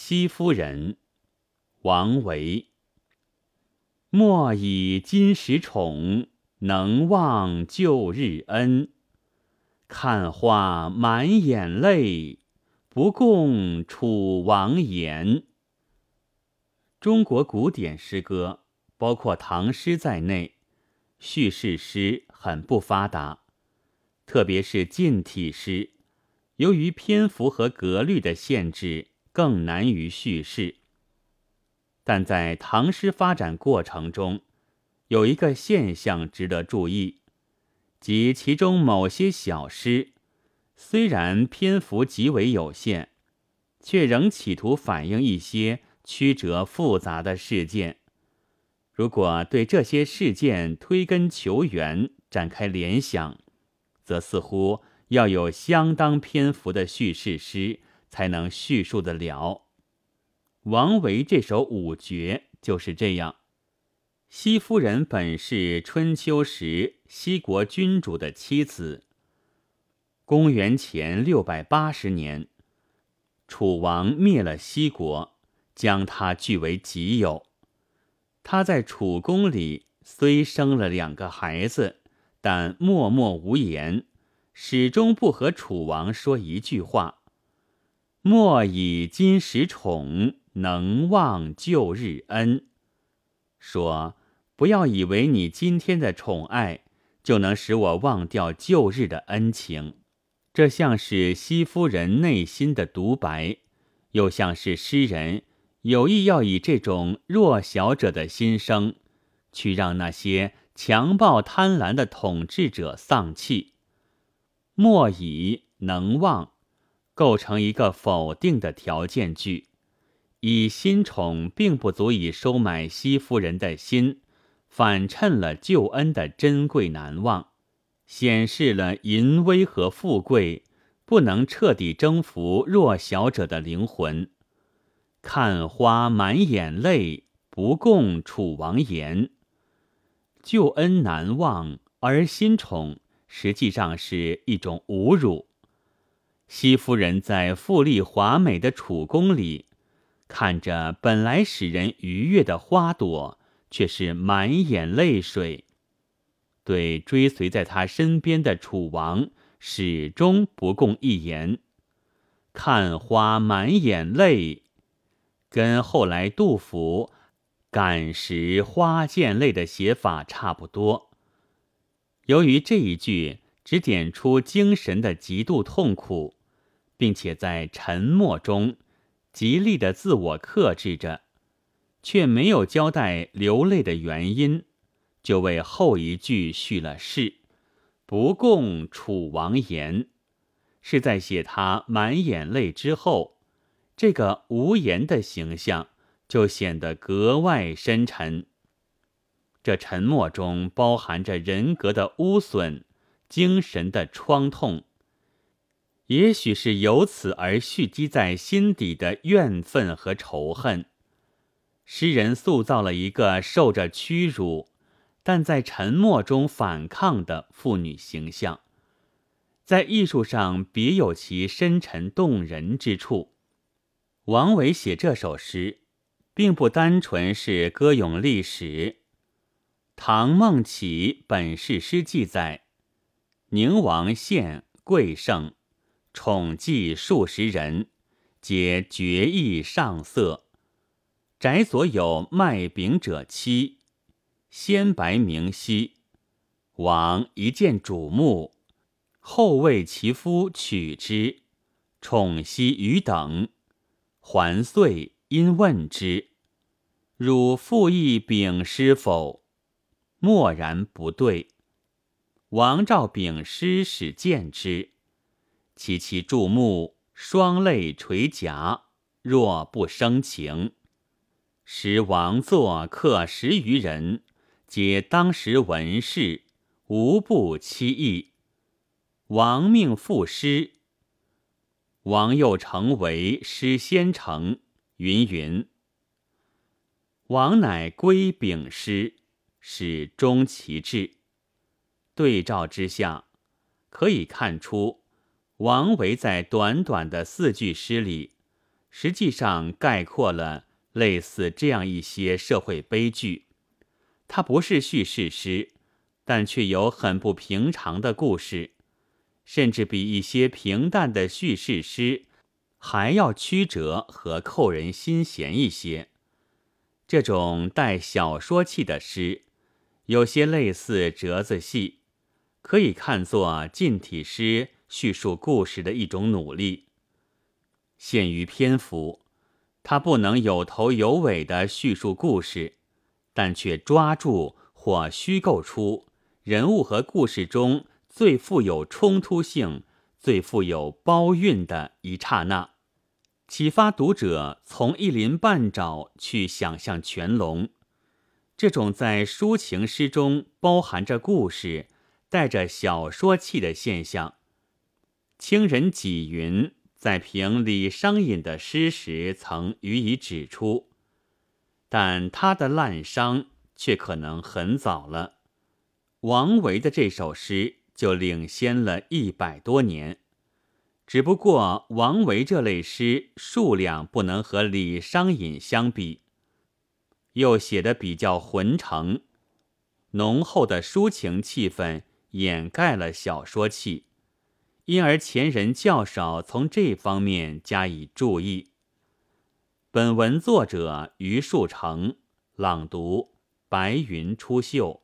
西夫人，王维。莫以今时宠，能忘旧日恩。看花满眼泪，不共楚王言。中国古典诗歌，包括唐诗在内，叙事诗很不发达，特别是近体诗，由于篇幅和格律的限制，更难于叙事。但在唐诗发展过程中，有一个现象值得注意，即其中某些小诗，虽然篇幅极为有限，却仍企图反映一些曲折复杂的事件。如果对这些事件推根求源，展开联想，则似乎要有相当篇幅的叙事诗才能叙述得了。王维这首五绝就是这样。西夫人本是春秋时西国君主的妻子。公元前六百八十年，楚王灭了西国，将她据为己有。她在楚宫里虽生了两个孩子，但默默无言，始终不和楚王说一句话。莫以今时宠。能忘旧日恩，说不要以为你今天的宠爱就能使我忘掉旧日的恩情，这像是西夫人内心的独白，又像是诗人有意要以这种弱小者的心声，去让那些强暴贪婪的统治者丧气。莫以能忘，构成一个否定的条件句。以新宠并不足以收买西夫人的心，反衬了旧恩的珍贵难忘，显示了淫威和富贵不能彻底征服弱小者的灵魂。看花满眼泪，不共楚王言。旧恩难忘，而新宠实际上是一种侮辱。西夫人在富丽华美的楚宫里。看着本来使人愉悦的花朵，却是满眼泪水。对追随在他身边的楚王，始终不共一言。看花满眼泪，跟后来杜甫“感时花溅泪”的写法差不多。由于这一句只点出精神的极度痛苦，并且在沉默中。极力的自我克制着，却没有交代流泪的原因，就为后一句续了誓，不共楚王言，是在写他满眼泪之后，这个无言的形象就显得格外深沉。这沉默中包含着人格的污损，精神的创痛。也许是由此而蓄积在心底的怨愤和仇恨，诗人塑造了一个受着屈辱，但在沉默中反抗的妇女形象，在艺术上别有其深沉动人之处。王维写这首诗，并不单纯是歌咏历史。唐孟起本事诗记载，宁王献贵盛。宠妓数十人，皆绝艺上色。宅所有卖饼者妻，鲜白明皙。王一见瞩目，后为其夫取之。宠惜余等，还遂因问之：“汝复议丙诗否？”默然不对。王召丙师使见之。其其注目，双泪垂颊，若不生情。时王座客十余人，皆当时文士，无不期意。王命赋诗，王又成为诗先成。云云。王乃归丙诗，始终其志。对照之下，可以看出。王维在短短的四句诗里，实际上概括了类似这样一些社会悲剧。它不是叙事诗，但却有很不平常的故事，甚至比一些平淡的叙事诗还要曲折和扣人心弦一些。这种带小说气的诗，有些类似折子戏，可以看作近体诗叙述故事的一种努力。限于篇幅，它不能有头有尾的叙述故事，但却抓住或虚构出人物和故事中最富有冲突性、最富有包蕴的一刹那。启发读者从一鳞半爪去想象全龙，这种在抒情诗中包含着故事、带着小说气的现象。清人纪云在评李商隐的诗时曾予以指出，但他的滥觞却可能很早了。王维的这首诗就领先了一百多年。只不过王维这类诗数量不能和李商隐相比，又写的比较浑成，浓厚的抒情气氛掩盖了小说气，因而前人较少从这方面加以注意。本文作者于树成，朗读：白云出岫。